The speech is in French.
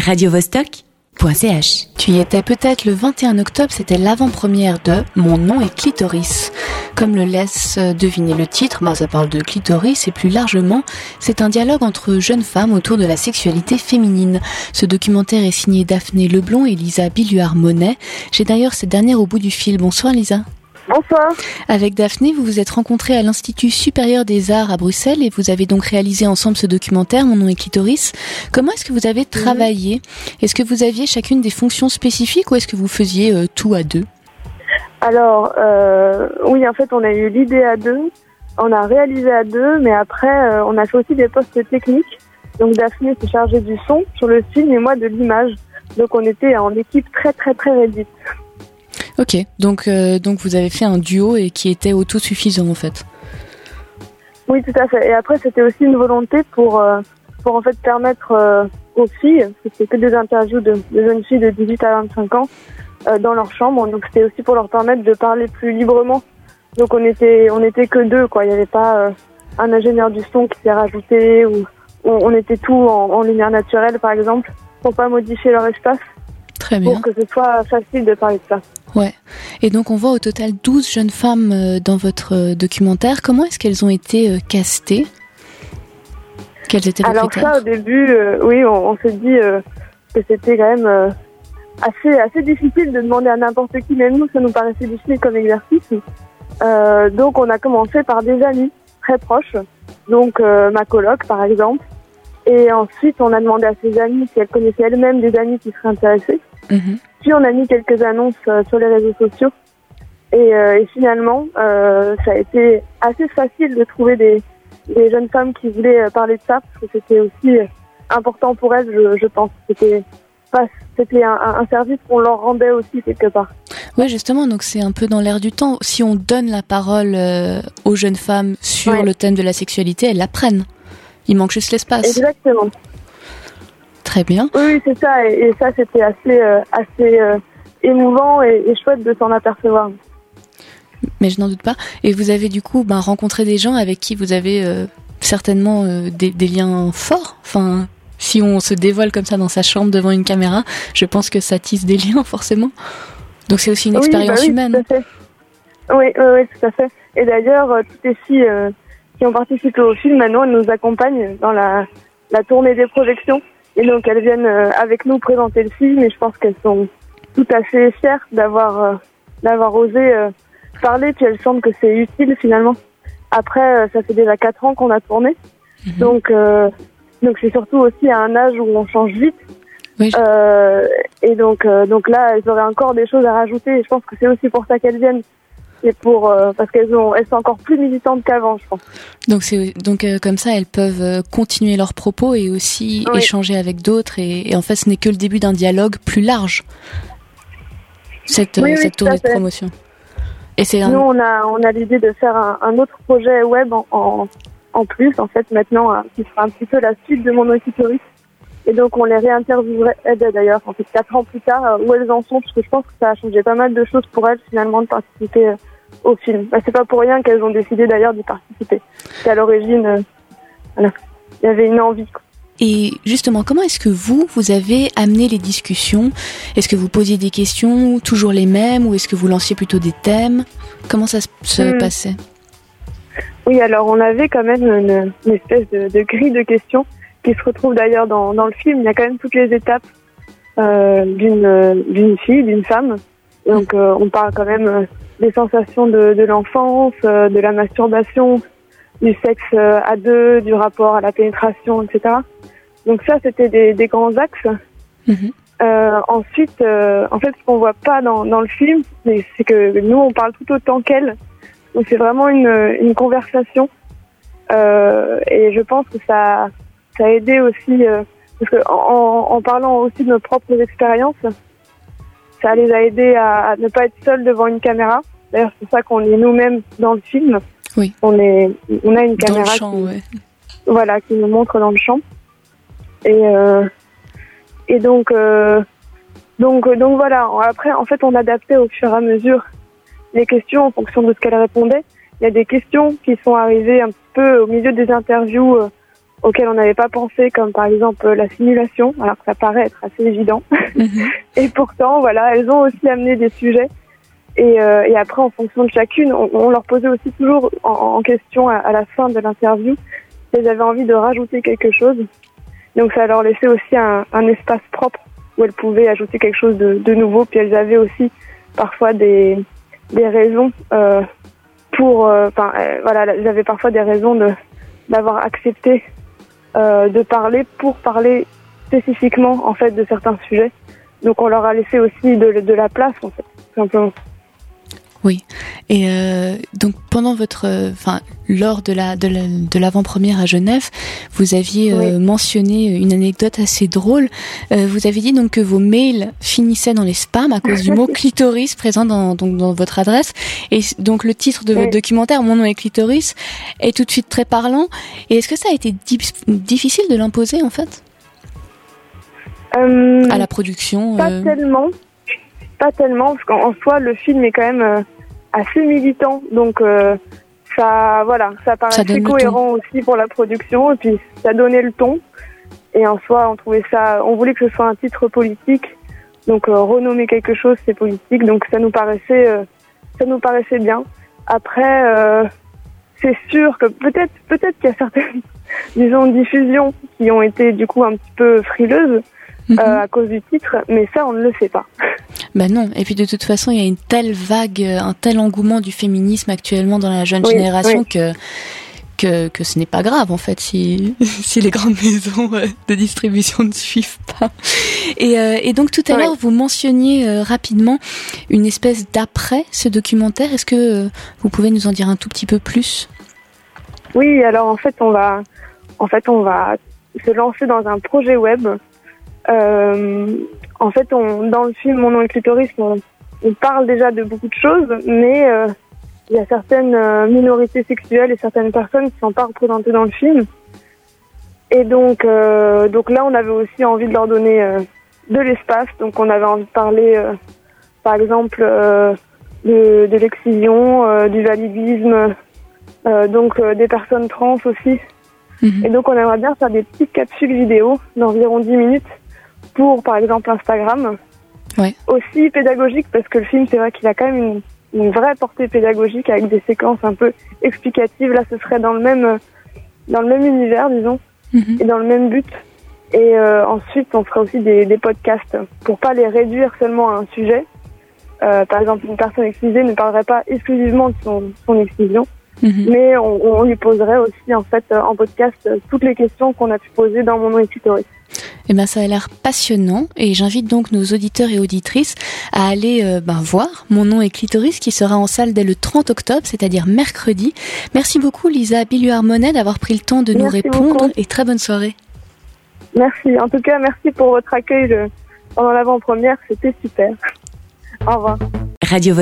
radiovostok.ch. Tu y étais peut-être le 21 octobre, c'était l'avant-première de Mon nom est clitoris. Comme le laisse deviner le titre, bah, ça parle de clitoris et plus largement, c'est un dialogue entre jeunes femmes autour de la sexualité féminine. Ce documentaire est signé Daphné Leblond et Lisa Billuard-Monet. J'ai d'ailleurs cette dernière au bout du fil. Bonsoir Lisa. Bonsoir. Avec Daphné, vous vous êtes rencontrés à l'Institut supérieur des arts à Bruxelles et vous avez donc réalisé ensemble ce documentaire, Mon nom est clitoris. Comment est-ce que vous avez travaillé? Est-ce que vous aviez chacune des fonctions spécifiques ou est-ce que vous faisiez euh, tout à deux? Alors, euh, oui, en fait, on a eu l'idée à deux, on a réalisé à deux, mais après, euh, on a fait aussi des postes techniques. Donc, Daphné s'est chargée du son sur le film et moi de l'image. Donc, on était en équipe très, très, très réduite. Ok, donc, euh, donc vous avez fait un duo et qui était autosuffisant en fait. Oui, tout à fait. Et après, c'était aussi une volonté pour, euh, pour en fait permettre euh, aux filles, parce que c'était que des interviews de, jeunes filles de 18 à 25 ans, dans leur chambre. Donc c'était aussi pour leur permettre de parler plus librement. Donc on était, on était que deux, quoi. Il n'y avait pas un ingénieur du son qui s'est rajouté ou on, on était tout en, en lumière naturelle, par exemple, pour pas modifier leur espace, Très bien. pour que ce soit facile de parler de ça. Ouais. Et donc on voit au total 12 jeunes femmes euh, dans votre euh, documentaire. Comment est-ce qu'elles ont été euh, castées? Quels étaient les Alors critères? ça, au début, euh, oui, on, on s'est dit euh, que c'était quand même euh, assez assez difficile de demander à n'importe qui. Même nous, ça nous paraissait difficile comme exercice. Donc, on a commencé par des amis très proches. Donc, ma coloc, par exemple. Et ensuite, on a demandé à ses amis si elles connaissaient elles-mêmes des amis qui seraient intéressés. Mhm. Puis, on a mis quelques annonces euh, sur les réseaux sociaux. Et, euh, et finalement, euh, ça a été assez facile de trouver des, des jeunes femmes qui voulaient parler de ça, parce que c'était aussi important pour elles, je, je pense. C'était un, un service qu'on leur rendait aussi quelque part. Ouais, justement, donc c'est un peu dans l'air du temps. Si on donne la parole aux jeunes femmes sur Ouais. le thème de la sexualité, elles l'apprennent. Il manque juste l'espace. Exactement. Très bien. Oui, c'est ça. Et, et ça, c'était assez, euh, assez euh, émouvant et, et chouette de s'en apercevoir. Mais je n'en doute pas. Et vous avez du coup ben, rencontré des gens avec qui vous avez euh, certainement des, des liens forts. Enfin, si on se dévoile comme ça dans sa chambre devant une caméra, je pense que ça tisse des liens forcément. Donc c'est aussi une Oui, expérience bah oui, humaine. Tout à fait. Oui, oui, oui, tout à fait. Et d'ailleurs, toutes les filles qui ont participé au film, maintenant, elles nous accompagnent dans la, la tournée des projections. Et donc, elles viennent euh, avec nous présenter le film. Et je pense qu'elles sont tout à fait fières d'avoir euh, d'avoir osé euh, parler. Puis elles sentent que c'est utile finalement. Après, ça fait déjà quatre ans qu'on a tourné. Mhm. Donc, euh, donc c'est surtout aussi à un âge où on change vite. Oui, Euh, et donc, euh, donc là, elles auraient encore des choses à rajouter. Et je pense que c'est aussi pour ça qu'elles viennent. Et pour euh, parce qu'elles ont, elles sont encore plus militantes qu'avant, je pense. Donc c'est donc euh, comme ça elles peuvent euh, continuer leurs propos et aussi Oui. échanger avec d'autres et, et en fait ce n'est que le début d'un dialogue plus large. Cette Oui, oui, cette tournée de promotion. Et c'est Nous, on a, on a l'idée de faire un, un autre projet web en, en, en plus, en fait, maintenant, hein, qui sera un petit peu la suite de mon équiperie. Et donc, on les réinterviewerait, elles, d'ailleurs, en fait, quatre ans plus tard, où elles en sont, parce que je pense que ça a changé pas mal de choses pour elles, finalement, de participer au film. Bah, c'est pas pour rien qu'elles ont décidé, d'ailleurs, d'y participer. Qu'à l'origine, euh, voilà, il y avait une envie. quoi. Et justement, comment est-ce que vous, vous avez amené les discussions? Est-ce que vous posiez des questions, toujours les mêmes, ou est-ce que vous lanciez plutôt des thèmes? Comment ça se, Hmm. passait? Oui, alors on avait quand même une, une espèce de, de grille de questions qui se retrouve d'ailleurs dans, dans le film. Il y a quand même toutes les étapes euh, d'une euh, d'une fille, d'une femme. Donc euh, on parle quand même des sensations de, de l'enfance, euh, de la masturbation, du sexe euh, à deux, du rapport à la pénétration, etc. Donc ça, c'était des, des grands axes. Mhm. Euh, ensuite, euh, en fait, ce qu'on voit pas dans, dans le film, c'est c'est que nous, on parle tout autant qu'elle. Donc c'est vraiment une, une conversation. Euh, et je pense que ça, ça a aidé aussi, euh, parce que en, en parlant aussi de nos propres expériences, ça les a aidés à, à ne pas être seuls devant une caméra. D'ailleurs, c'est pour ça qu'on est nous-mêmes dans le film. Oui. On est, on a une Dans caméra le champ, qui, ouais. voilà, qui nous montre dans le champ. Et euh, et donc euh, donc donc voilà. Après, en fait, on adaptait au fur et à mesure les questions en fonction de ce qu'elle répondait. Il y a des questions qui sont arrivées un petit peu au milieu des interviews euh, auxquels on n'avait pas pensé, comme par exemple la simulation, alors que ça paraît être assez évident. Mhm. et pourtant, voilà, elles ont aussi amené des sujets. Et, et après, en fonction de chacune, on, leur posait aussi toujours en, question à, la fin de l'interview si elles avaient envie de rajouter quelque chose. Donc ça leur laissait aussi un, un espace propre où elles pouvaient ajouter quelque chose de, de nouveau. Puis elles avaient aussi parfois des, des raisons euh, pour, euh, enfin euh, voilà, j'avais parfois des raisons de d'avoir accepté euh, de parler pour parler spécifiquement en fait de certains sujets. Donc on leur a laissé aussi de, de la place en fait, simplement. Oui. Et euh, donc pendant votre, enfin lors de la de l'avant-première à Genève, vous aviez euh, mentionné une anecdote assez drôle. Euh, vous avez dit donc que vos mails finissaient dans les spams à cause du mot clitoris présent dans donc dans votre adresse. Et donc le titre de votre documentaire, Mon nom est clitoris, est tout de suite très parlant. Et est-ce que ça a été difficile de l'imposer en fait? À la production Pas tellement pas tellement, parce qu'en soi, le film est quand même euh, assez militant, donc euh, ça, voilà, ça paraissait cohérent aussi pour la production, et puis ça donnait le ton. Et en soi, on trouvait ça, on voulait que ce soit un titre politique, donc euh, renommer quelque chose, c'est politique, donc ça nous paraissait, ça nous paraissait bien. Après, c'est sûr que peut-être, peut-être qu'il y a certaines, disons, diffusions qui ont été du coup un petit peu frileuses. Mhm. à cause du titre, mais ça on ne le sait pas. Ben non. Et puis de toute façon, il y a une telle vague, euh, un tel engouement du féminisme actuellement dans la jeune génération que que, que ce n'est pas grave en fait si, si les grandes maisons euh, de distribution ne suivent pas. Et, euh, et donc tout à l'heure vous mentionniez rapidement une espèce d'après ce documentaire. Est-ce que vous pouvez nous en dire un tout petit peu plus? Oui, alors en fait on va en fait on va se lancer dans un projet web euh, en fait, on, dans le film Mon nom est clitoris, on, parle déjà de beaucoup de choses, mais euh, il y a certaines euh, minorités sexuelles et certaines personnes qui ne sont pas représentées dans le film. Et donc, euh, donc là, on avait aussi envie de leur donner de l'espace. Donc, on avait envie de parler, par exemple, de, de l'excision, du validisme, donc des personnes trans aussi. Mhm. Et donc, on aimerait bien faire des petites capsules vidéo d'environ 10 minutes pour, par exemple, Instagram. Ouais. Aussi pédagogique parce que le film, c'est vrai qu'il a quand même une, vraie portée pédagogique avec des séquences un peu explicatives. Là, ce serait dans le même, dans le même univers, disons, mhm. et dans le même but. Et euh, ensuite, on fera aussi des, des, podcasts pour pas les réduire seulement à un sujet. Euh, par exemple, une personne excisée ne parlerait pas exclusivement de son, son excision, mhm. mais on, on, lui poserait aussi en fait en podcast toutes les questions qu'on a pu poser dans mon nom eh ben, ça a l'air passionnant et j'invite donc nos auditeurs et auditrices à aller euh, ben, voir Mon nom est Clitoris qui sera en salle dès le 30 octobre, c'est-à-dire mercredi. Merci beaucoup Lisa Billuard-Monet d'avoir pris le temps de nous répondre et très bonne soirée. Merci. En tout cas, merci pour votre accueil euh, pendant l'avant-première, c'était super. Au revoir. Radio